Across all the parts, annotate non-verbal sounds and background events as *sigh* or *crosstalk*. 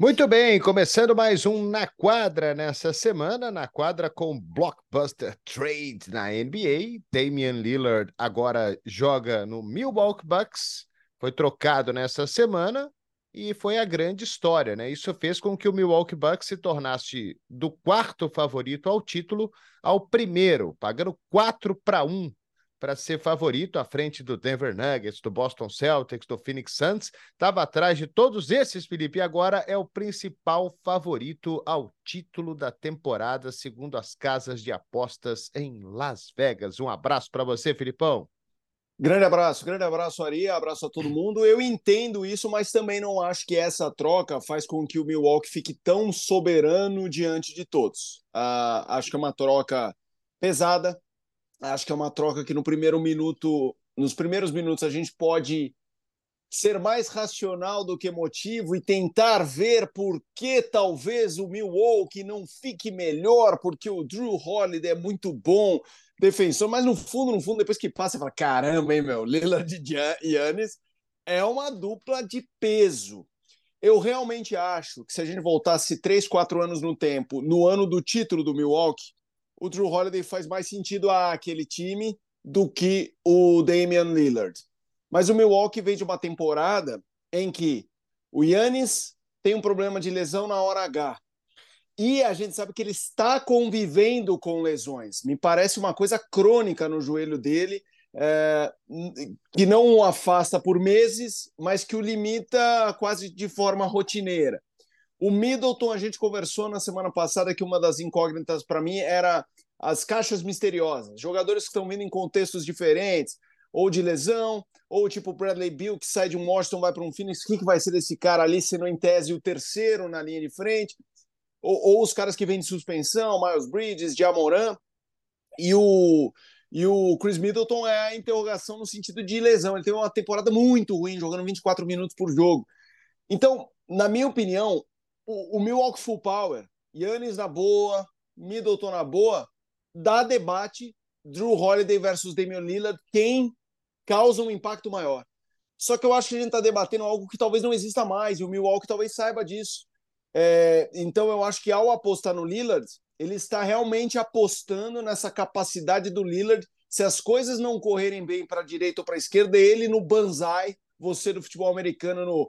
Muito bem, começando mais um Na Quadra nessa semana, na quadra com Blockbuster Trade na NBA. Damian Lillard agora joga no Milwaukee Bucks, foi trocado nessa semana e foi a grande história, né? Isso fez com que o Milwaukee Bucks se tornasse do quarto favorito ao título ao primeiro, pagando 4 para 1 para ser favorito à frente do Denver Nuggets, do Boston Celtics, do Phoenix Suns. Estava atrás de todos esses, Felipe, e agora é o principal favorito ao título da temporada, segundo as casas de apostas em Las Vegas. Um abraço para você, Filipão. Grande abraço, grande abraço, Ari, abraço a todo mundo. Eu entendo isso, mas também não acho que essa troca faz com que o Milwaukee fique tão soberano diante de todos. Uh, acho que é uma troca pesada, acho que é uma troca que no primeiro minuto, nos primeiros minutos, a gente pode ser mais racional do que emotivo e tentar ver por que talvez o Milwaukee não fique melhor, porque o Drew Holiday é muito bom defensor, mas no fundo, no fundo, depois que passa, você fala: caramba, hein, meu, Lillard e Yannis é uma dupla de peso. Eu realmente acho que se a gente voltasse três, quatro anos no tempo, no ano do título do Milwaukee, o Drew Holiday faz mais sentido àquele time do que o Damian Lillard. Mas o Milwaukee vem de uma temporada em que o Yannis tem um problema de lesão na hora H. E a gente sabe que ele está convivendo com lesões. Me parece uma coisa crônica no joelho dele, é, que não o afasta por meses, mas que o limita quase de forma rotineira. O Middleton, a gente conversou na semana passada que uma das incógnitas para mim era as caixas misteriosas, jogadores que estão vindo em contextos diferentes, ou de lesão, ou tipo Bradley Bill que sai de um Washington vai para um Phoenix, o que, que vai ser desse cara ali, sendo em tese o terceiro na linha de frente? ou, ou os caras que vêm de suspensão, Miles Bridges, Jamoran, e o, e o Chris Middleton é a interrogação no sentido de lesão. Ele teve uma temporada muito ruim, jogando 24 minutos por jogo. Então, na minha opinião, o, o Milwaukee Full Power, Yannis na boa, Middleton na boa, dá debate Drew Holiday versus Damian Lillard, quem causa um impacto maior. Só que eu acho que a gente está debatendo algo que talvez não exista mais, e o Milwaukee talvez saiba disso. É, então eu acho que ao apostar no Lillard, ele está realmente apostando nessa capacidade do Lillard. Se as coisas não correrem bem para a direita ou para a esquerda, ele no banzai, você do futebol americano no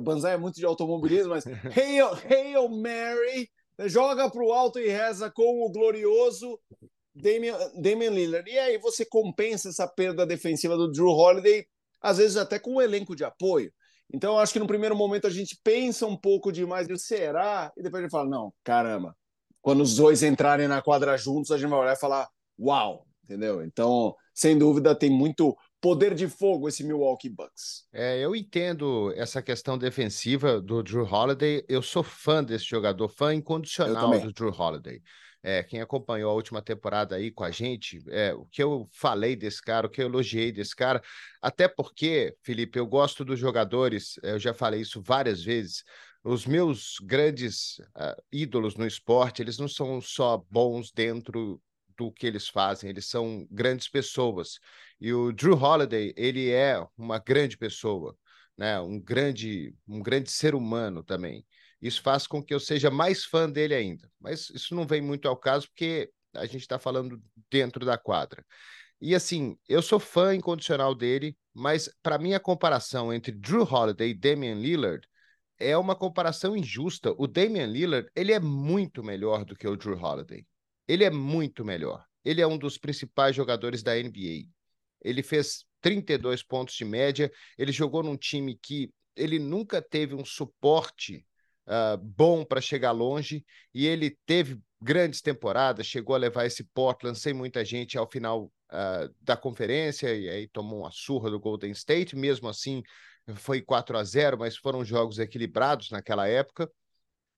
banzai é muito de automobilismo, mas *laughs* Hail, Hail Mary, joga para o alto e reza com o glorioso Damian, Damian Lillard. E aí você compensa essa perda defensiva do Drew Holiday, às vezes até com um elenco de apoio. Então, acho que no primeiro momento a gente pensa um pouco demais do será, e depois a gente fala, não, caramba, quando os dois entrarem na quadra juntos, a gente vai olhar e falar, uau, entendeu? Então, sem dúvida, tem muito poder de fogo esse Milwaukee Bucks. É, eu entendo essa questão defensiva do Drew Holiday. Eu sou fã desse jogador, fã incondicional do Drew Holiday. É, quem acompanhou a última temporada aí com a gente, é, o que eu falei desse cara, o que eu elogiei desse cara, até porque, Felipe, eu gosto dos jogadores, eu já falei isso várias vezes. Os meus grandes uh, ídolos no esporte, eles não são só bons dentro do que eles fazem, eles são grandes pessoas. E o Drew Holiday, ele é uma grande pessoa, né? Um grande, um grande ser humano também. Isso faz com que eu seja mais fã dele ainda. Mas isso não vem muito ao caso, porque a gente está falando dentro da quadra. E assim, eu sou fã incondicional dele, mas para mim a comparação entre Drew Holiday e Damian Lillard é uma comparação injusta. O Damian Lillard, ele é muito melhor do que o Drew Holiday. Ele é muito melhor. Ele é um dos principais jogadores da NBA. Ele fez 32 pontos de média, ele jogou num time que ele nunca teve um suporte uh, bom para chegar longe e ele teve grandes temporadas, chegou a levar esse Portland sem muita gente ao final uh, da conferência e aí tomou uma surra do Golden State, mesmo assim foi 4 a 0, mas foram jogos equilibrados naquela época.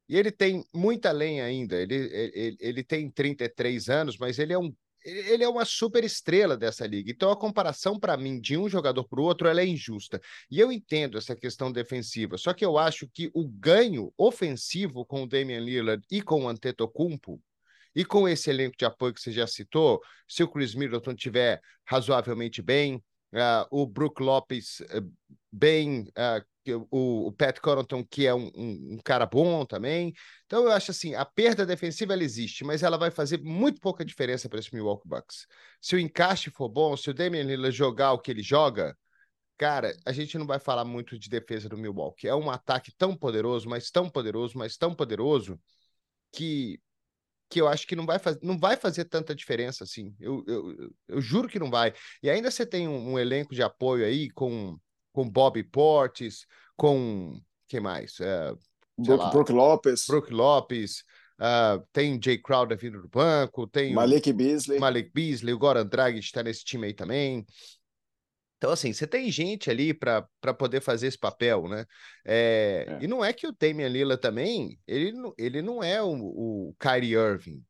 E ele tem muita lenha ainda. Ele, ele, ele tem 33 anos, mas ele é um ele é uma super estrela dessa liga. Então a comparação para mim de um jogador para o outro ela é injusta. E eu entendo essa questão defensiva, só que eu acho que o ganho ofensivo com o Damian Lillard e com o Antetokounmpo e com esse elenco de apoio que você já citou, se o Chris Middleton tiver razoavelmente bem, uh, o Brook Lopes uh, bem uh, o, o Pat Connaughton, que é um, um, um, cara bom também. Então eu acho assim, a perda defensiva ela existe, mas ela vai fazer muito pouca diferença para esse Milwaukee Bucks. Se o encaixe for bom, se o Damian Lillard jogar o que ele joga, cara, a gente não vai falar muito de defesa do Milwaukee. É um ataque tão poderoso, mas tão poderoso, mas tão poderoso que que eu acho que não vai, faz, não vai fazer tanta diferença assim. Eu, eu, eu juro que não vai. E ainda você tem um, um elenco de apoio aí com com Bob Portes, com quem mais? É, Brook, Brook Lopes. Brook Lopes. Uh, tem Jay Crowder vindo do banco, tem Malik Beasley. Malik Beasley, o Goran Drag está nesse time aí também. Então, assim, você tem gente ali para poder fazer esse papel, né? É, é. E não é que o Damian Lillard também, ele, ele não é o, o Kyrie Irving,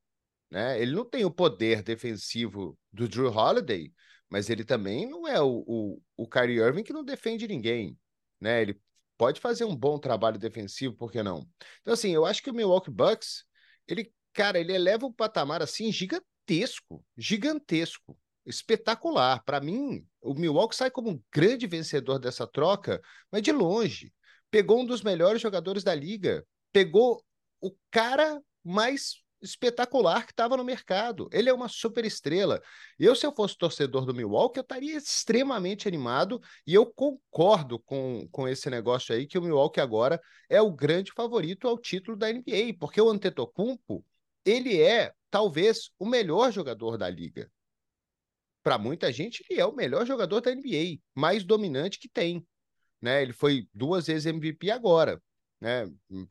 né? Ele não tem o poder defensivo do Drew Holiday, mas ele também não é o, o, o Kyrie Irving que não defende ninguém, né? Ele pode fazer um bom trabalho defensivo, por que não? Então, assim, eu acho que o Milwaukee Bucks, ele, cara, ele eleva um patamar assim gigantesco, gigantesco, espetacular. Para mim, o Milwaukee sai como um grande vencedor dessa troca, mas de longe. Pegou um dos melhores jogadores da liga, pegou o cara mais espetacular que estava no mercado. Ele é uma super estrela. Eu, se eu fosse torcedor do Milwaukee, eu estaria extremamente animado e eu concordo com, com esse negócio aí que o Milwaukee agora é o grande favorito ao título da NBA, porque o Antetokounmpo, ele é talvez o melhor jogador da liga. Para muita gente, ele é o melhor jogador da NBA, mais dominante que tem. Né? Ele foi duas vezes MVP agora, né?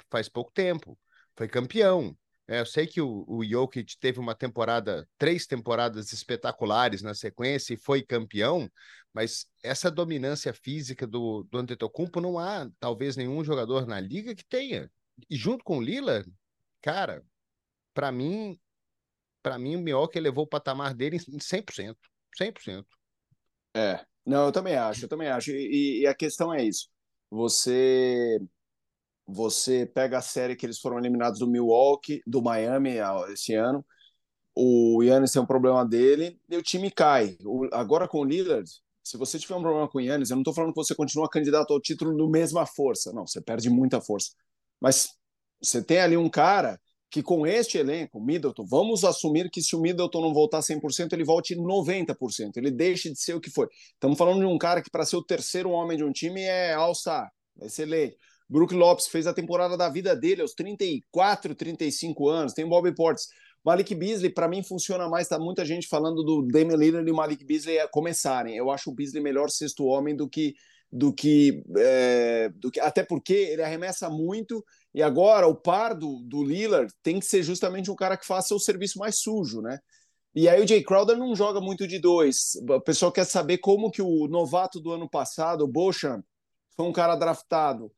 faz pouco tempo. Foi campeão, é, eu sei que o, o Jokic teve uma temporada, três temporadas espetaculares na sequência e foi campeão, mas essa dominância física do, do Antetokounmpo não há talvez nenhum jogador na liga que tenha. E junto com o Lila, cara, para mim, para mim o Milwaukee levou o patamar dele em 100%, 100%. É, não, eu também acho, eu também acho. E, e a questão é isso. Você você pega a série que eles foram eliminados do Milwaukee, do Miami esse ano. O Yannis tem um problema dele e o time cai. O, agora com o Lillard, se você tiver um problema com o Yannis, eu não estou falando que você continua candidato ao título do mesma força. Não, você perde muita força. Mas você tem ali um cara que com este elenco, Middleton, vamos assumir que se o Middleton não voltar 100%, ele volte 90%, ele deixe de ser o que foi. Estamos falando de um cara que para ser o terceiro homem de um time é alçar, excelente. Brook Lopes fez a temporada da vida dele aos 34, 35 anos. Tem o Bobby Portis. Malik Beasley, para mim, funciona mais. Tá muita gente falando do Damian Lillard e o Malik Beasley começarem. Eu acho o Beasley melhor sexto homem do que do que, é, do que até porque ele arremessa muito e agora o par do, do Lillard tem que ser justamente um cara que faça o serviço mais sujo, né? E aí o Jay Crowder não joga muito de dois. O pessoal quer saber como que o novato do ano passado, o Beauchamp, foi um cara draftado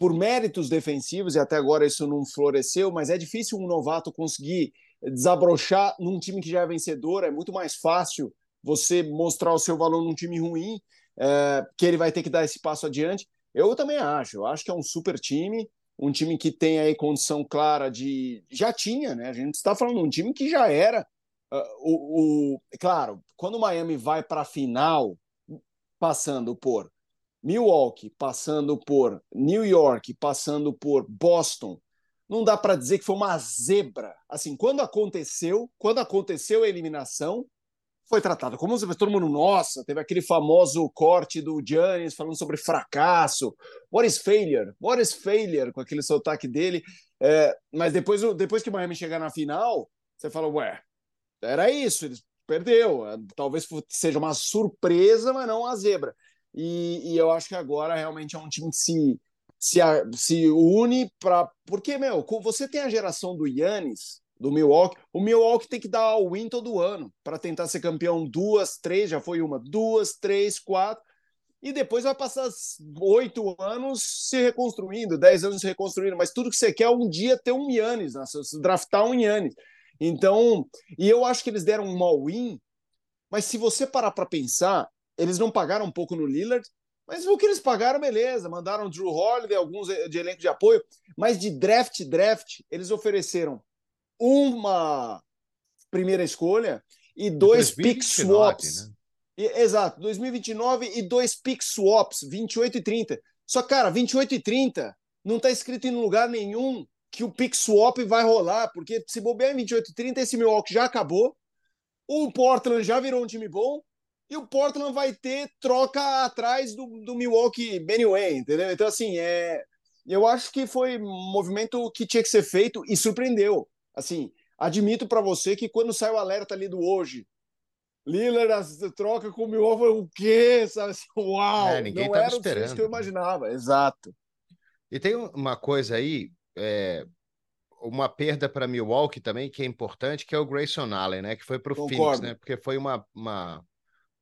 por méritos defensivos, e até agora isso não floresceu, mas é difícil um novato conseguir desabrochar num time que já é vencedor, é muito mais fácil você mostrar o seu valor num time ruim, é, que ele vai ter que dar esse passo adiante. Eu também acho, eu acho que é um super time, um time que tem aí condição clara de. Já tinha, né? A gente está falando de um time que já era. Uh, o, o, claro, quando o Miami vai para a final, passando por Milwaukee, passando por New York, passando por Boston, não dá para dizer que foi uma zebra. Assim, quando aconteceu, quando aconteceu a eliminação, foi tratado como todo mundo, nossa, teve aquele famoso corte do Giannis falando sobre fracasso. What is failure? What is failure? Com aquele sotaque dele. É, mas depois, depois que o Miami chegar na final, você fala, ué, era isso, ele perdeu. Talvez seja uma surpresa, mas não uma zebra. E, e, eu acho que agora realmente é um time que se, se, se une para. Porque, meu, você tem a geração do Yannis, do Milwaukee, o Milwaukee tem que dar all win todo ano para tentar ser campeão duas, três, já foi uma, duas, três, quatro, e depois vai passar oito anos se reconstruindo, dez anos se reconstruindo, mas tudo que você quer é um dia ter um Yannis, né? draftar um Yannis. Então, e eu acho que eles deram um all-in, mas se você parar para pensar, eles não pagaram um pouco no Lillard, mas o que eles pagaram, beleza. Mandaram Drew Holiday, alguns de elenco de apoio, mas de draft, draft, eles ofereceram uma primeira escolha e dois pick swaps. Né? E, exato, 2029 e dois pick swaps, 28 e 30. Só, cara, 28 e 30 não está escrito em lugar nenhum que o pick swap vai rolar, porque se bobear em 28 e 30, esse Milwaukee já acabou, o Portland já virou um time bom, e o Portland vai ter troca atrás do, do Milwaukee anyway, entendeu? Então, assim, é, eu acho que foi um movimento que tinha que ser feito e surpreendeu. Assim, admito para você que quando saiu o alerta ali do hoje, Lillard troca com o Milwaukee, o quê? Sabe? Assim, uau! É, ninguém não era esperando. o que eu imaginava, exato. E tem uma coisa aí, é, uma perda para Milwaukee também, que é importante, que é o Grayson Allen, né? Que foi para o Phoenix, né? Porque foi uma, uma,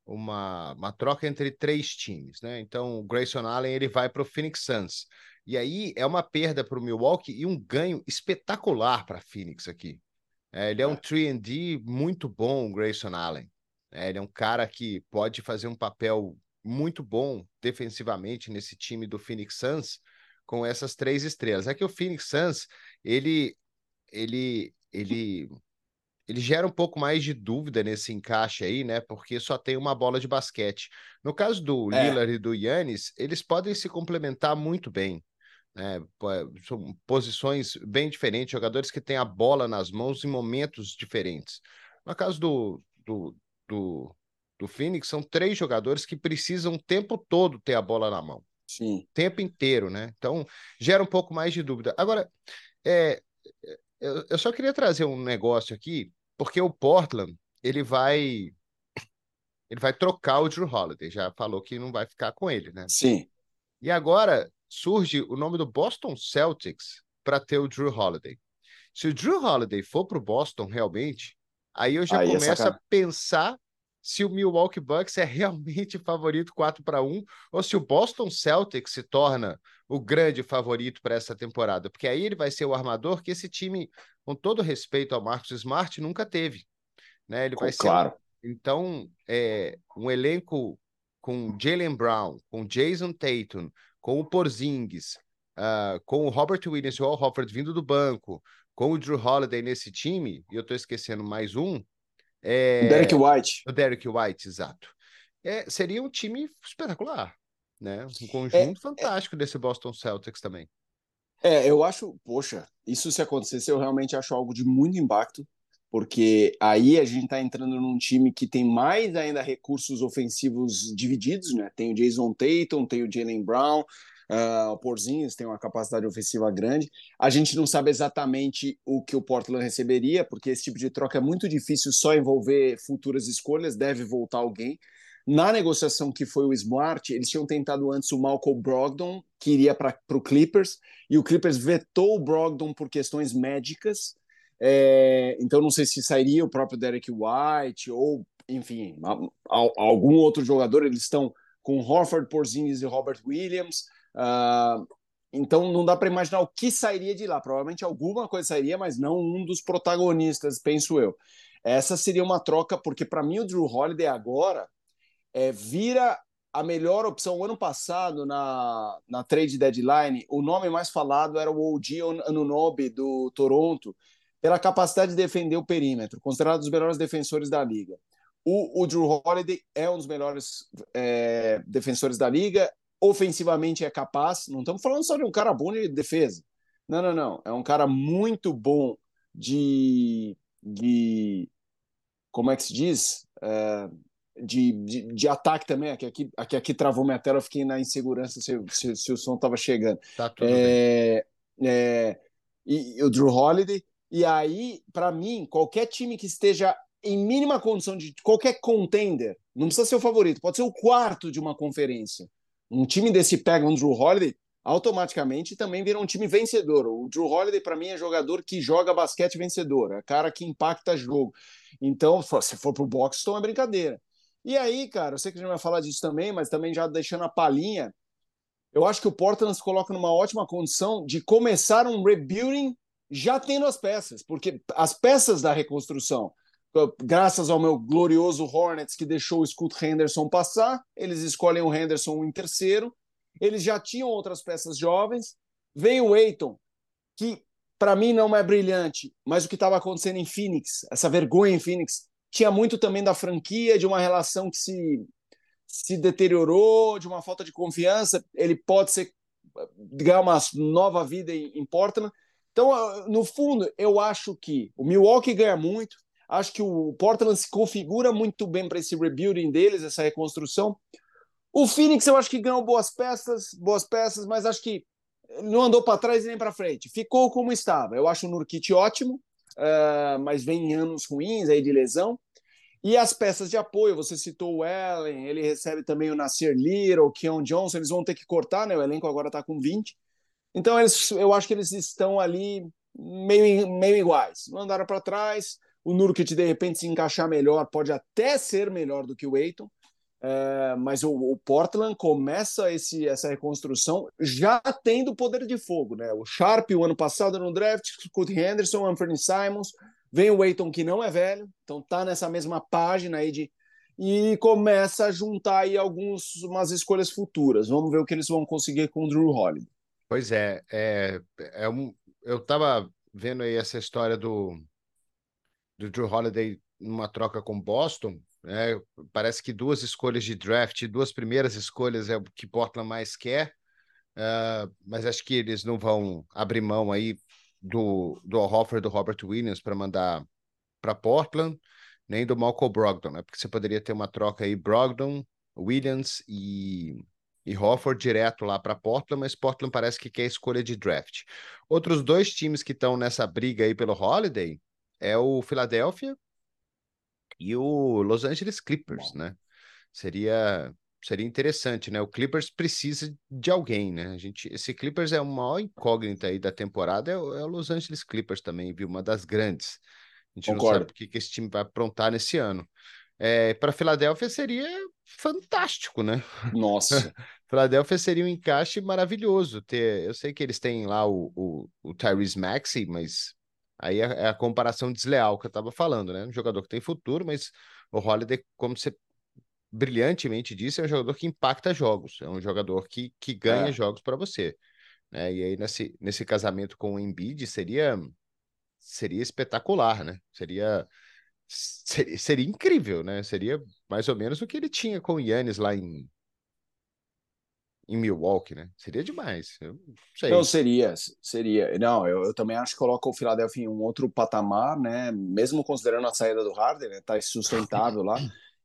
uma, uma troca entre três times, né? Então o Grayson Allen ele vai para o Phoenix Suns. E aí é uma perda para o Milwaukee e um ganho espetacular para Phoenix aqui. É, ele é um 3D é. muito bom, o Grayson Allen. É, ele é um cara que pode fazer um papel muito bom defensivamente nesse time do Phoenix Suns com essas três estrelas. É que o Phoenix Suns ele ele ele ele gera um pouco mais de dúvida nesse encaixe aí, né? Porque só tem uma bola de basquete. No caso do é. Lillard e do Yannis, eles podem se complementar muito bem. Né? São posições bem diferentes, jogadores que têm a bola nas mãos em momentos diferentes. No caso do, do, do, do Phoenix, são três jogadores que precisam o tempo todo ter a bola na mão. Sim. O tempo inteiro, né? Então, gera um pouco mais de dúvida. Agora, é, eu, eu só queria trazer um negócio aqui porque o Portland, ele vai ele vai trocar o Drew Holiday, já falou que não vai ficar com ele, né? Sim. E agora surge o nome do Boston Celtics para ter o Drew Holiday. Se o Drew Holiday for para o Boston realmente, aí eu já aí é começo é a pensar se o Milwaukee Bucks é *laughs* realmente favorito 4 para 1 ou se o Boston Celtics se torna o grande favorito para essa temporada, porque aí ele vai ser o armador que esse time, com todo respeito ao Marcos Smart, nunca teve. Né? Ele vai claro. ser. Então, é, um elenco com Jalen Brown, com Jason Tatum, com o Porzingis, uh, com o Robert Williams e o Al Hofford vindo do banco, com o Drew Holiday nesse time, e eu estou esquecendo mais um. É... O Derek White. O Derek White, exato. É, seria um time espetacular né? Um é, conjunto é, fantástico é... desse Boston Celtics também. É, eu acho, poxa, isso se acontecesse, eu realmente acho algo de muito impacto, porque aí a gente está entrando num time que tem mais ainda recursos ofensivos divididos, né? Tem o Jason Tatum, tem o Jalen Brown, uh, o Porzingis tem uma capacidade ofensiva grande. A gente não sabe exatamente o que o Portland receberia, porque esse tipo de troca é muito difícil só envolver futuras escolhas, deve voltar alguém. Na negociação que foi o Smart, eles tinham tentado antes o Malcolm Brogdon, que iria para o Clippers, e o Clippers vetou o Brogdon por questões médicas. É, então, não sei se sairia o próprio Derek White ou, enfim, a, a, algum outro jogador. Eles estão com Horford, Porzingis e Robert Williams. Uh, então, não dá para imaginar o que sairia de lá. Provavelmente alguma coisa sairia, mas não um dos protagonistas, penso eu. Essa seria uma troca, porque para mim o Drew Holiday agora é, vira a melhor opção. O ano passado, na, na trade deadline, o nome mais falado era o OG Anunobi, do Toronto, pela capacidade de defender o perímetro, considerado um dos melhores defensores da liga. O, o Drew Holiday é um dos melhores é, defensores da liga, ofensivamente é capaz, não estamos falando só de um cara bom de defesa. Não, não, não. É um cara muito bom de. de como é que se diz? É, de, de, de, ataque também. Aqui, aqui, aqui, aqui travou minha tela, eu fiquei na insegurança se, se, se o som estava chegando. Tá tudo é, bem. É, e, e, o Drew Holiday. E aí, para mim, qualquer time que esteja em mínima condição de qualquer contender, não precisa ser o favorito, pode ser o quarto de uma conferência. Um time desse pega um Drew Holiday, automaticamente também vira um time vencedor. O Drew Holiday, para mim, é jogador que joga basquete vencedor, é cara que impacta jogo. Então, se for pro Boston, é brincadeira. E aí, cara, eu sei que a gente vai falar disso também, mas também já deixando a palhinha, eu acho que o Portland se coloca numa ótima condição de começar um rebuilding já tendo as peças, porque as peças da reconstrução, graças ao meu glorioso Hornets que deixou o Scoot Henderson passar, eles escolhem o Henderson em terceiro, eles já tinham outras peças jovens, veio o Aiton, que para mim não é brilhante, mas o que estava acontecendo em Phoenix, essa vergonha em Phoenix, tinha muito também da franquia, de uma relação que se, se deteriorou, de uma falta de confiança. Ele pode ser ganhar uma nova vida em, em Portland. Então, ah, no fundo, eu acho que o Milwaukee ganha muito, acho que o Portland se configura muito bem para esse rebuilding deles, essa reconstrução. O Phoenix, eu acho que ganhou boas peças, boas peças, mas acho que não andou para trás nem para frente. Ficou como estava. Eu acho o Nurkit ótimo, uh, mas vem em anos ruins aí de lesão. E as peças de apoio, você citou o Allen, ele recebe também o Nasir Little, o Keon Johnson, eles vão ter que cortar, né? O elenco agora está com 20. Então, eles, eu acho que eles estão ali meio, meio iguais. Não andaram para trás. O Nurkit, de repente, se encaixar melhor, pode até ser melhor do que o Eiton. É, mas o, o, Portland começa esse, essa reconstrução já tendo poder de fogo, né? O Sharp, o ano passado no draft, Scott Henderson, Anthony Simons, vem o Aiton que não é velho, então tá nessa mesma página aí de e começa a juntar aí algumas umas escolhas futuras. Vamos ver o que eles vão conseguir com o Drew Holiday. Pois é, é, é um, eu tava vendo aí essa história do do Drew Holiday numa troca com Boston é, parece que duas escolhas de draft, duas primeiras escolhas é o que Portland mais quer, uh, mas acho que eles não vão abrir mão aí do, do offer do Robert Williams para mandar para Portland, nem do Malcolm Brogdon, né? porque você poderia ter uma troca aí Brogdon, Williams e, e Hofford direto lá para Portland, mas Portland parece que quer escolha de draft. Outros dois times que estão nessa briga aí pelo Holiday é o Philadelphia e o Los Angeles Clippers, né? Seria seria interessante, né? O Clippers precisa de alguém, né? A gente, esse Clippers é uma maior incógnita aí da temporada, é o, é o Los Angeles Clippers também, viu? Uma das grandes. A gente Concordo. não sabe o que, que esse time vai aprontar nesse ano. É, para Filadélfia seria fantástico, né? Nossa. *laughs* Filadélfia seria um encaixe maravilhoso. Ter, eu sei que eles têm lá o, o, o Tyrese Maxey, mas Aí é, é a comparação desleal que eu estava falando, né? Um jogador que tem futuro, mas o Holiday, como você brilhantemente disse, é um jogador que impacta jogos, é um jogador que, que ganha é. jogos para você. Né? E aí, nesse, nesse casamento com o Embiid, seria, seria espetacular, né? Seria, seria, seria incrível, né? Seria mais ou menos o que ele tinha com o Yannis lá em, em Milwaukee, né? Seria demais. Eu não. Não, seria, seria. Não, eu, eu, também acho que coloca o Philadelphia em um outro patamar, né? Mesmo considerando a saída do Harden, né? Tá sustentável lá.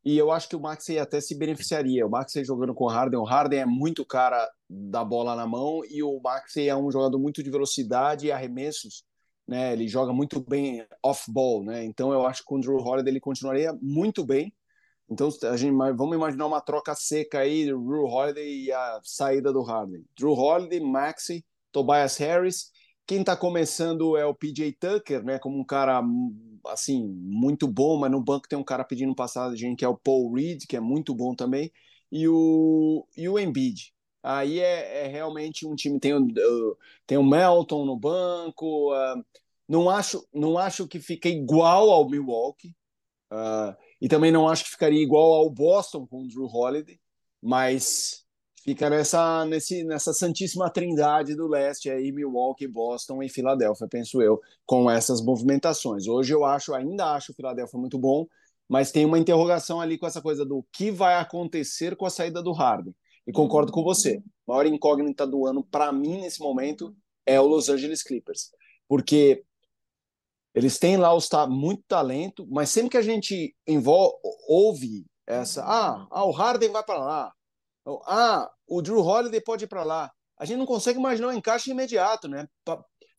E eu acho que o Maxey até se beneficiaria. O Maxey jogando com o Harden, o Harden é muito cara da bola na mão e o Maxey é um jogador muito de velocidade e arremessos, né? Ele joga muito bem off-ball, né? Então eu acho que com o Drew Holiday ele continuaria muito bem então, a gente, vamos imaginar uma troca seca aí, Drew Holiday e a saída do Harden. Drew Holiday, Maxi, Tobias Harris. Quem está começando é o PJ Tucker, né? Como um cara, assim, muito bom, mas no banco tem um cara pedindo passagem que é o Paul Reed, que é muito bom também, e o, e o Embiid. Aí é, é realmente um time, tem o, tem o Melton no banco, uh, não, acho, não acho que fica igual ao Milwaukee, uh, e também não acho que ficaria igual ao Boston com o Drew Holiday, mas fica nessa, nesse, nessa santíssima trindade do leste aí, Milwaukee, Boston e Filadélfia, penso eu, com essas movimentações. Hoje eu acho, ainda acho o Filadélfia muito bom, mas tem uma interrogação ali com essa coisa do que vai acontecer com a saída do Harden. E concordo com você. A maior incógnita do ano para mim nesse momento é o Los Angeles Clippers, porque eles têm lá os, muito talento, mas sempre que a gente envolve, ouve essa, ah, ah o Harden vai para lá, ah, o Drew Holiday pode ir para lá, a gente não consegue imaginar um encaixe imediato, né?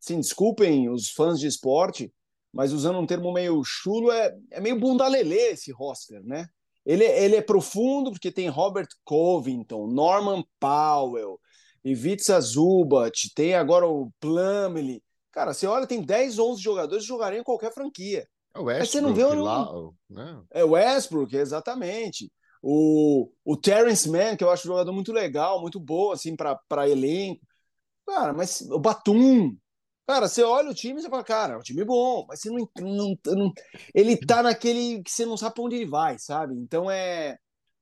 Sim, desculpem os fãs de esporte, mas usando um termo meio chulo, é, é meio bundalelê esse roster, né? Ele, ele é profundo porque tem Robert Covington, Norman Powell, Ivica Zubat, tem agora o Plumlee, Cara, você olha, tem 10, 11 jogadores que jogariam em qualquer franquia. É o Westbrook, você não vê lá, né? É o Westbrook, exatamente. O, o Terrence Mann, que eu acho um jogador muito legal, muito bom, assim, para elenco. Cara, mas o Batum. Cara, você olha o time e você fala, cara, é um time bom, mas você não, não, não. Ele tá naquele que você não sabe pra onde ele vai, sabe? Então é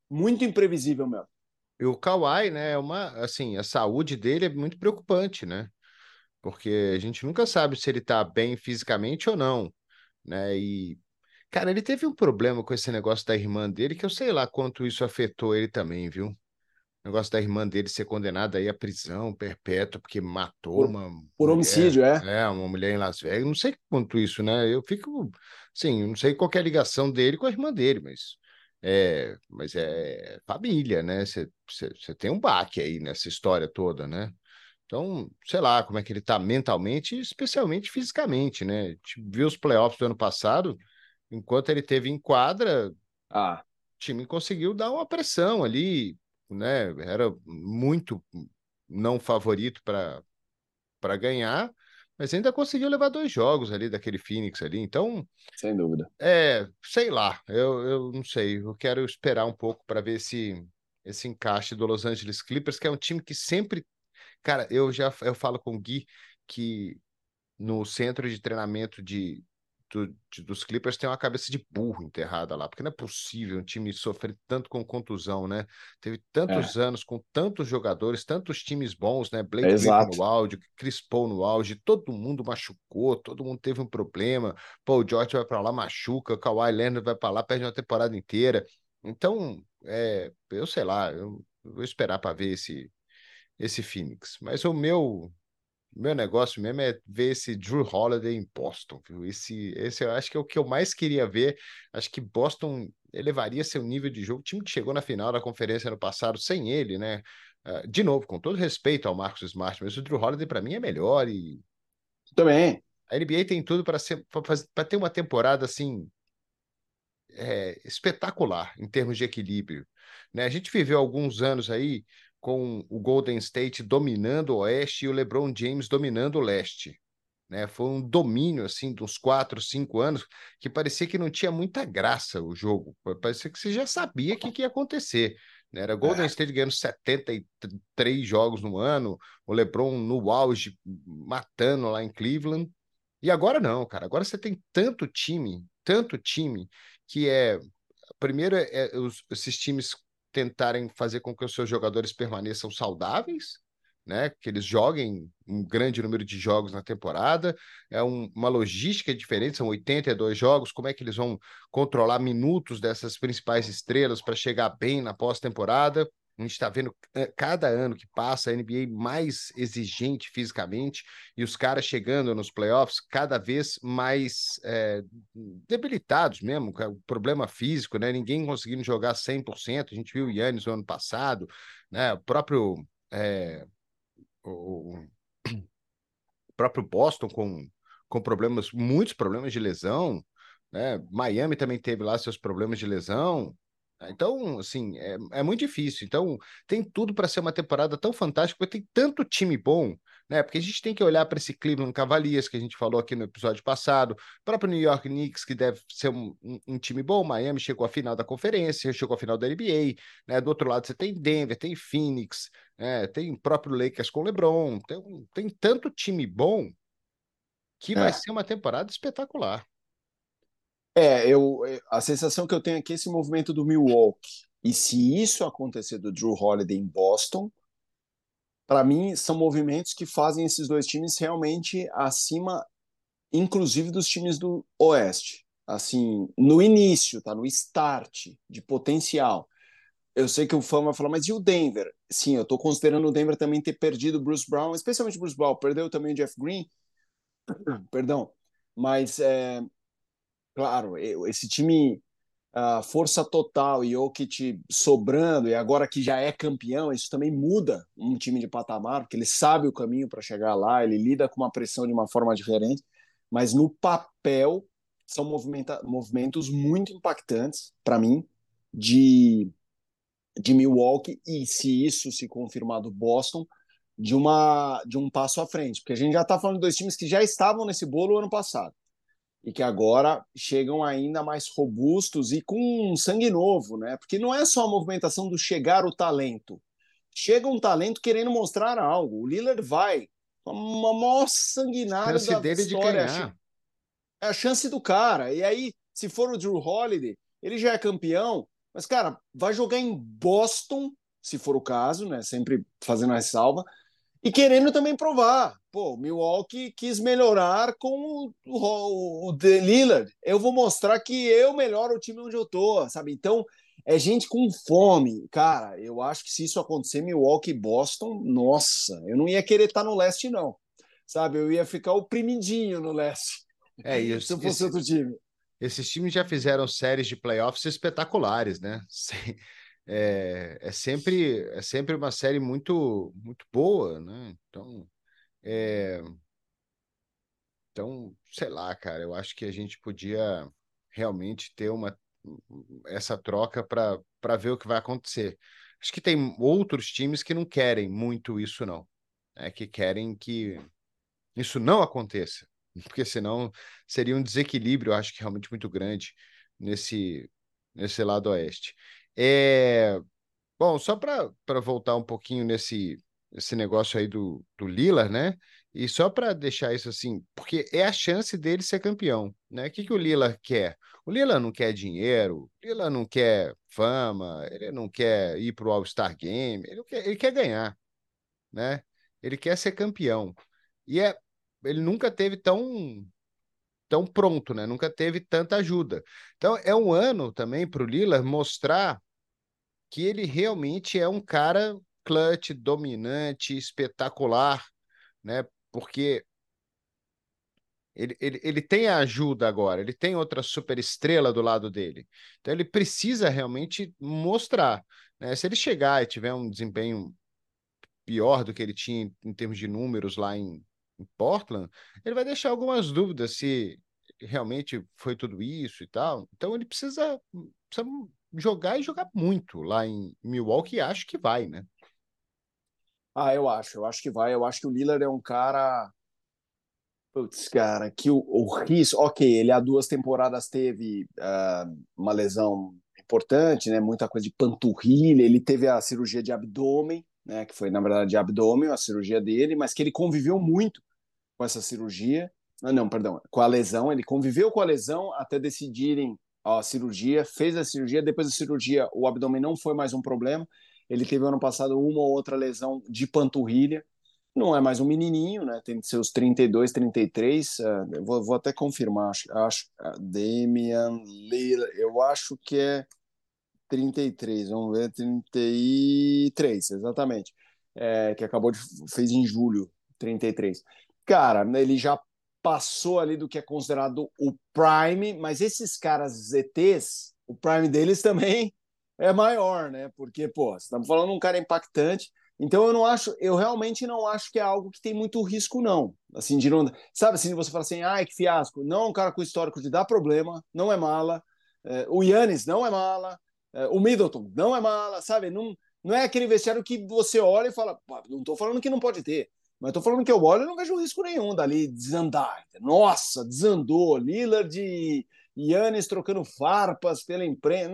muito imprevisível mesmo. E o Kawhi, né, é uma, assim, a saúde dele é muito preocupante, né? Porque a gente nunca sabe se ele tá bem fisicamente ou não, né? E, cara, ele teve um problema com esse negócio da irmã dele, que eu sei lá quanto isso afetou ele também, viu? O negócio da irmã dele ser condenada aí à prisão perpétua porque matou por, uma. Por mulher, homicídio, é? É, uma mulher em Las Vegas. Não sei quanto isso, né? Eu fico. Sim, não sei qual é a ligação dele com a irmã dele, mas. É, mas é família, né? Você tem um baque aí nessa história toda, né? Então, sei lá como é que ele tá mentalmente, especialmente fisicamente, né? A gente viu os playoffs do ano passado, enquanto ele teve em quadra, ah. o time conseguiu dar uma pressão ali, né? Era muito não favorito para ganhar, mas ainda conseguiu levar dois jogos ali daquele Phoenix ali. Então, sem dúvida. É, sei lá, eu, eu não sei, eu quero esperar um pouco para ver esse esse encaixe do Los Angeles Clippers, que é um time que sempre Cara, eu já eu falo com o Gui que no centro de treinamento de, do, de, dos Clippers tem uma cabeça de burro enterrada lá, porque não é possível um time sofrer tanto com contusão, né? Teve tantos é. anos com tantos jogadores, tantos times bons, né? Blake é no auge, Chris Paul no auge, todo mundo machucou, todo mundo teve um problema. Paul George vai para lá, machuca, Kawhi Leonard vai para lá, perde uma temporada inteira. Então, é, eu sei lá, eu vou esperar para ver esse esse Phoenix. Mas o meu meu negócio mesmo é ver esse Drew Holiday em Boston, viu? Esse, esse eu acho que é o que eu mais queria ver. Acho que Boston elevaria seu nível de jogo. O time que chegou na final da conferência no passado sem ele, né? Uh, de novo, com todo respeito ao Marcos Smart, mas o Drew Holiday para mim é melhor e também. A NBA tem tudo para ser para ter uma temporada assim é, espetacular em termos de equilíbrio. Né? A gente viveu alguns anos aí com o Golden State dominando o oeste e o LeBron James dominando o leste. Né? Foi um domínio assim de uns quatro, cinco anos que parecia que não tinha muita graça o jogo. Parecia que você já sabia o que, que ia acontecer. Né? Era Golden é. State ganhando 73 jogos no ano, o LeBron no auge matando lá em Cleveland. E agora não, cara. Agora você tem tanto time, tanto time que é primeiro é, é os, esses times tentarem fazer com que os seus jogadores permaneçam saudáveis, né? Que eles joguem um grande número de jogos na temporada. É um, uma logística diferente, são 82 jogos. Como é que eles vão controlar minutos dessas principais estrelas para chegar bem na pós-temporada? A gente está vendo eh, cada ano que passa a NBA mais exigente fisicamente e os caras chegando nos playoffs cada vez mais é, debilitados mesmo, com problema físico, né? Ninguém conseguindo jogar 100%. A gente viu o Yannis no ano passado, né? O próprio, é, o, o próprio Boston com, com problemas, muitos problemas de lesão, né? Miami também teve lá seus problemas de lesão. Então, assim, é, é muito difícil. Então, tem tudo para ser uma temporada tão fantástica, porque tem tanto time bom, né? Porque a gente tem que olhar para esse Cleveland Cavaliers, que a gente falou aqui no episódio passado, o próprio New York Knicks, que deve ser um, um, um time bom, Miami chegou à final da conferência, chegou à final da NBA, né? Do outro lado você tem Denver, tem Phoenix, né? tem o próprio Lakers com LeBron, tem, tem tanto time bom que é. vai ser uma temporada espetacular. É, eu, a sensação que eu tenho aqui é esse movimento do Milwaukee. E se isso acontecer do Drew Holiday em Boston, para mim são movimentos que fazem esses dois times realmente acima, inclusive dos times do Oeste. Assim, no início, tá? No start de potencial. Eu sei que o fã vai falar, mas e o Denver? Sim, eu estou considerando o Denver também ter perdido o Bruce Brown, especialmente o Bruce Brown, perdeu também o Jeff Green, *clears throat* perdão, mas é, Claro, esse time, uh, força total, e Jokic sobrando, e agora que já é campeão, isso também muda um time de patamar, porque ele sabe o caminho para chegar lá, ele lida com uma pressão de uma forma diferente, mas no papel são movimentos muito impactantes para mim de, de Milwaukee, e se isso se confirmar do Boston, de, uma, de um passo à frente, porque a gente já está falando de dois times que já estavam nesse bolo ano passado e que agora chegam ainda mais robustos e com sangue novo, né? Porque não é só a movimentação do chegar o talento. Chega um talento querendo mostrar algo. O Lillard vai, uma maior sanguinária chance da dele história. De ganhar. É a chance do cara. E aí, se for o Drew Holiday, ele já é campeão, mas cara, vai jogar em Boston, se for o caso, né? Sempre fazendo a ressalva e querendo também provar. Pô, Milwaukee quis melhorar com o, o, o Lillard. Eu vou mostrar que eu melhoro o time onde eu tô, sabe? Então, é gente com fome. Cara, eu acho que se isso acontecer, Milwaukee e Boston, nossa, eu não ia querer estar no leste, não. Sabe, eu ia ficar oprimidinho no leste. É isso. *laughs* se eu fosse esse, outro time. Esses times já fizeram séries de playoffs espetaculares, né? *laughs* É, é, sempre, é sempre uma série muito, muito boa, né? Então, é, então, sei lá, cara, eu acho que a gente podia realmente ter uma essa troca para ver o que vai acontecer. Acho que tem outros times que não querem muito isso, não. É que querem que isso não aconteça, *laughs* porque senão seria um desequilíbrio, acho que realmente muito grande nesse, nesse lado oeste. É, bom, só para voltar um pouquinho nesse, esse negócio aí do, do Lillard, né? E só para deixar isso assim, porque é a chance dele ser campeão, né? O que, que o Lila quer? O Lila não quer dinheiro, o Lila não quer fama, ele não quer ir para o All-Star Game, ele quer, ele quer ganhar, né? Ele quer ser campeão. E é, ele nunca teve tão tão pronto, né? Nunca teve tanta ajuda. Então é um ano também para o Lila mostrar que ele realmente é um cara clutch, dominante, espetacular, né? porque ele, ele, ele tem a ajuda agora, ele tem outra super estrela do lado dele. Então ele precisa realmente mostrar. Né? Se ele chegar e tiver um desempenho pior do que ele tinha em, em termos de números lá em, em Portland, ele vai deixar algumas dúvidas se realmente foi tudo isso e tal. Então ele precisa, precisa jogar e jogar muito lá em Milwaukee, acho que vai, né? Ah, eu acho, eu acho que vai. Eu acho que o Lillard é um cara. Putz, cara, que o, o risco. Ok, ele há duas temporadas teve uh, uma lesão importante, né? Muita coisa de panturrilha. Ele teve a cirurgia de abdômen, né? Que foi, na verdade, de abdômen, a cirurgia dele, mas que ele conviveu muito com essa cirurgia. Ah, não, perdão, com a lesão. Ele conviveu com a lesão até decidirem a cirurgia, fez a cirurgia. Depois da cirurgia, o abdômen não foi mais um problema. Ele teve ano passado uma ou outra lesão de panturrilha. Não é mais um menininho, né? Tem seus 32, 33. Uh, vou, vou, até confirmar. Acho, acho uh, Damian Lillard, eu acho que é 33. Vamos ver, 33, exatamente. É, que acabou de fez em julho, 33. Cara, ele já passou ali do que é considerado o prime, mas esses caras ZTs, o prime deles também é maior, né? Porque, pô, estamos falando de um cara impactante. Então eu não acho, eu realmente não acho que é algo que tem muito risco, não. Assim, de não. Sabe assim, você fala assim, ai, que fiasco. Não é um cara com histórico de dar problema, não é mala. É, o Yannis não é mala. É, o Middleton não é mala, sabe? Não, não é aquele vestiário que você olha e fala, não estou falando que não pode ter. Mas estou falando que eu olho e não vejo risco nenhum dali desandar. Nossa, desandou. Lillard Yannis trocando farpas pela imprensa.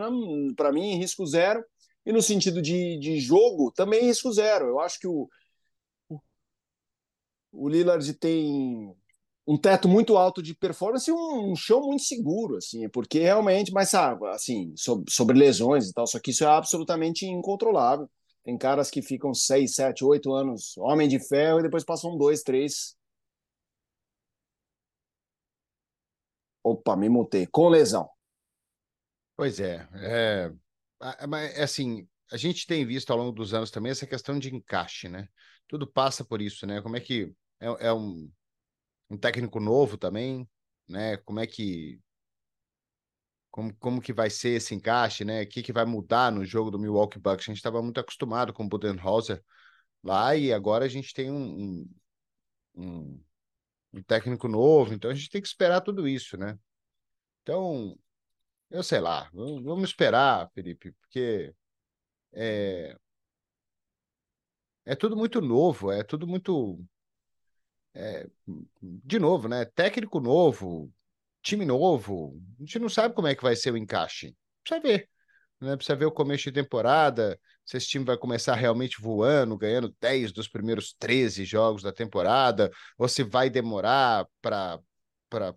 Para mim, risco zero. E no sentido de, de jogo, também risco zero. Eu acho que o, o Lillard tem um teto muito alto de performance e um, chão muito seguro, assim, porque realmente, mas sabe, assim, sobre, sobre, lesões e tal, só que isso é absolutamente incontrolável. Tem caras que ficam seis, sete, oito anos, homem de ferro, e depois passam dois, três Opa, me mutei. Com lesão. Pois é. É, é assim, a gente tem visto ao longo dos anos também essa questão de encaixe, né? Tudo passa por isso, né? Como é que é, é um, um técnico novo também, né? Como é que como, como que vai ser esse encaixe, né? O que, que vai mudar no jogo do Milwaukee Bucks? A gente estava muito acostumado com o Budenholzer lá e agora a gente tem um, um, um um técnico novo, então a gente tem que esperar tudo isso, né? Então, eu sei lá, vamos esperar, Felipe, porque é, é tudo muito novo, é tudo muito. É, de novo, né? Técnico novo, time novo, a gente não sabe como é que vai ser o encaixe. Precisa ver né? Precisa ver o começo de temporada, se esse time vai começar realmente voando, ganhando 10 dos primeiros 13 jogos da temporada, ou se vai demorar para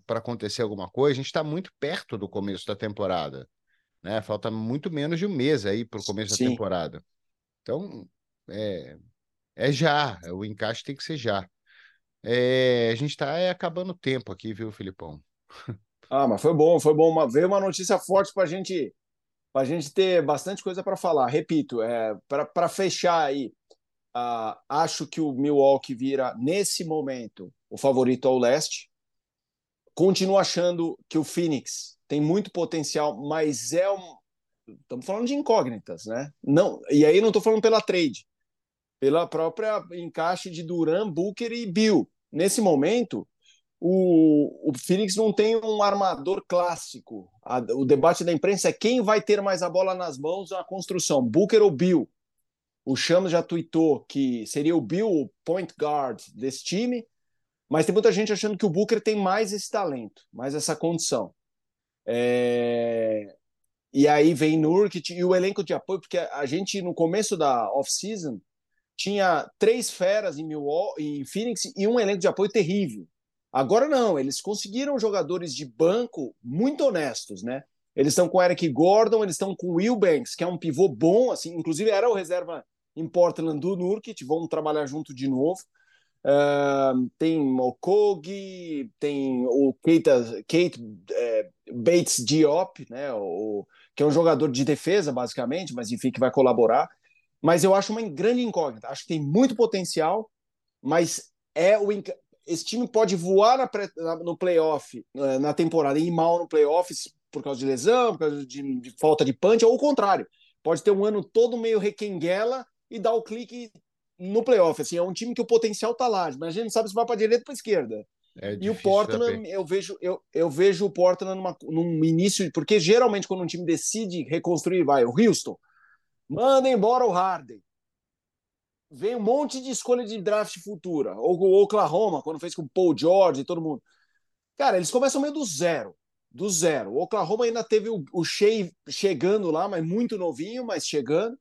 acontecer alguma coisa. A gente está muito perto do começo da temporada. Né? Falta muito menos de um mês aí para o começo Sim. da temporada. Então, é, é já. O encaixe tem que ser já. É, a gente está é, acabando o tempo aqui, viu, Filipão? *laughs* Ah, mas foi bom, foi bom. Uma, veio uma notícia forte para a gente para a gente ter bastante coisa para falar. Repito, é, para fechar aí, uh, acho que o Milwaukee vira, nesse momento, o favorito ao leste. Continuo achando que o Phoenix tem muito potencial, mas é um. Estamos falando de incógnitas, né? Não, e aí não estou falando pela trade, pela própria encaixe de Duran, Booker e Bill. Nesse momento, o, o Phoenix não tem um armador clássico. A, o debate da imprensa é quem vai ter mais a bola nas mãos na construção, Booker ou Bill. O Chamos já tweetou que seria o Bill o point guard desse time, mas tem muita gente achando que o Booker tem mais esse talento, mais essa condição. É... E aí vem Nurkic e o elenco de apoio, porque a gente no começo da off-season tinha três feras em Milwaukee, em Phoenix e um elenco de apoio terrível. Agora não, eles conseguiram jogadores de banco muito honestos, né? Eles estão com o Eric Gordon, eles estão com o Will Banks, que é um pivô bom, assim, inclusive era o reserva em Portland do Nurkic, vão trabalhar junto de novo. Uh, tem o Kogi, tem o Kate, Kate é, Bates Diop, né, o, que é um jogador de defesa, basicamente, mas enfim, que vai colaborar. Mas eu acho uma grande incógnita. Acho que tem muito potencial, mas é o esse time pode voar na pré, na, no playoff na, na temporada e ir mal no playoff por causa de lesão, por causa de, de, falta de punch, ou o contrário. Pode ter um ano todo meio requenguela e dar o clique no playoff. Assim, é um time que o potencial tá lá, mas a gente não sabe se vai para direita ou para esquerda. É e o Portland, eu vejo, eu, eu vejo o Portland numa, num início, porque geralmente quando um time decide reconstruir, vai, o Houston, manda embora o Harden vem um monte de escolha de draft futura. Ou o Oklahoma, quando fez com Paul George e todo mundo. Cara, eles começam meio do zero. Do zero. O Oklahoma ainda teve o, o Shea chegando lá, mas muito novinho, mas chegando.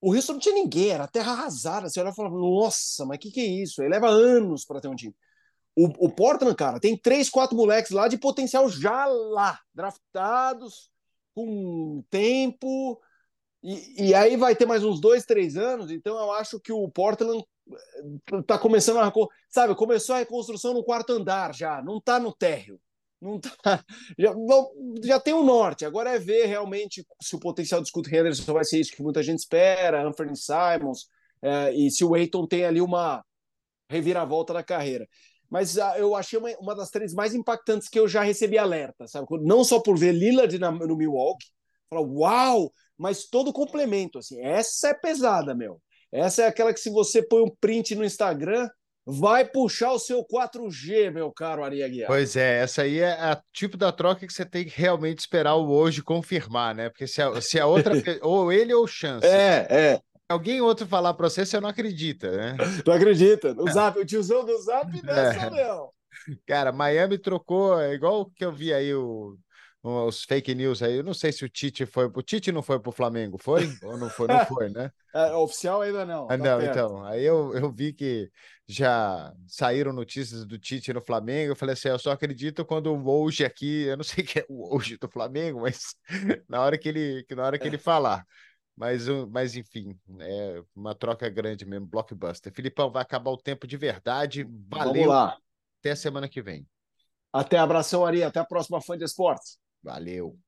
O Houston não tinha ninguém, era terra arrasada. Você olha e fala, nossa, mas o que, que é isso? Ele leva anos para ter um time. O, o Portland, cara, tem três, quatro moleques lá de potencial já lá, draftados, com tempo, e, e, aí vai ter mais uns dois, três anos, então eu acho que o Portland eh, começando a. Sabe, começou a reconstrução no quarto andar já, não está no térreo. Não tá, *laughs* já, já tem o norte, agora é ver realmente se o potencial do Scott Henderson vai ser isso que muita gente espera, Anthony Simons, é, e se o Aiton tem ali uma reviravolta da carreira. Mas ah, eu achei uma, uma das três mais impactantes que eu já recebi alerta, sabe? Não só por ver Lillard na, no Milwaukee, falar, uau, mas todo complemento, assim. Essa é pesada, meu. Essa é aquela que se você põe um print no Instagram, vai puxar o seu 4G, meu caro Ari Aguiar. Pois é, essa aí é a tipo da troca que você tem que realmente esperar o hoje confirmar, né? Porque se a, se a outra, *laughs* ou ele ou chance. É, é. Alguém outro falar para você, você não acredita, né? *laughs* Não acredita. O Zap, o tiozão do Zap nessa, é. não. Cara, Miami trocou, é igual que eu vi aí o os fake news aí. Eu não sei se o Tite foi. O Tite não foi para o Flamengo, foi? Ou não foi? Não *laughs* foi, né? É, oficial ainda não. Ah, tá não, perto. então. Aí eu, eu vi que já saíram notícias do Tite no Flamengo. Eu falei assim: eu só acredito quando o hoje aqui, eu não *laughs* sei que é o hoje do Flamengo, mas na hora que ele, na hora que ele falar. Mas, mas enfim, é uma troca grande mesmo, blockbuster. Filipão, vai acabar o tempo de verdade. Valeu. Vamos lá. Até a semana que vem. Até abração, Ari. Até a próxima fã de esportes. Valeu.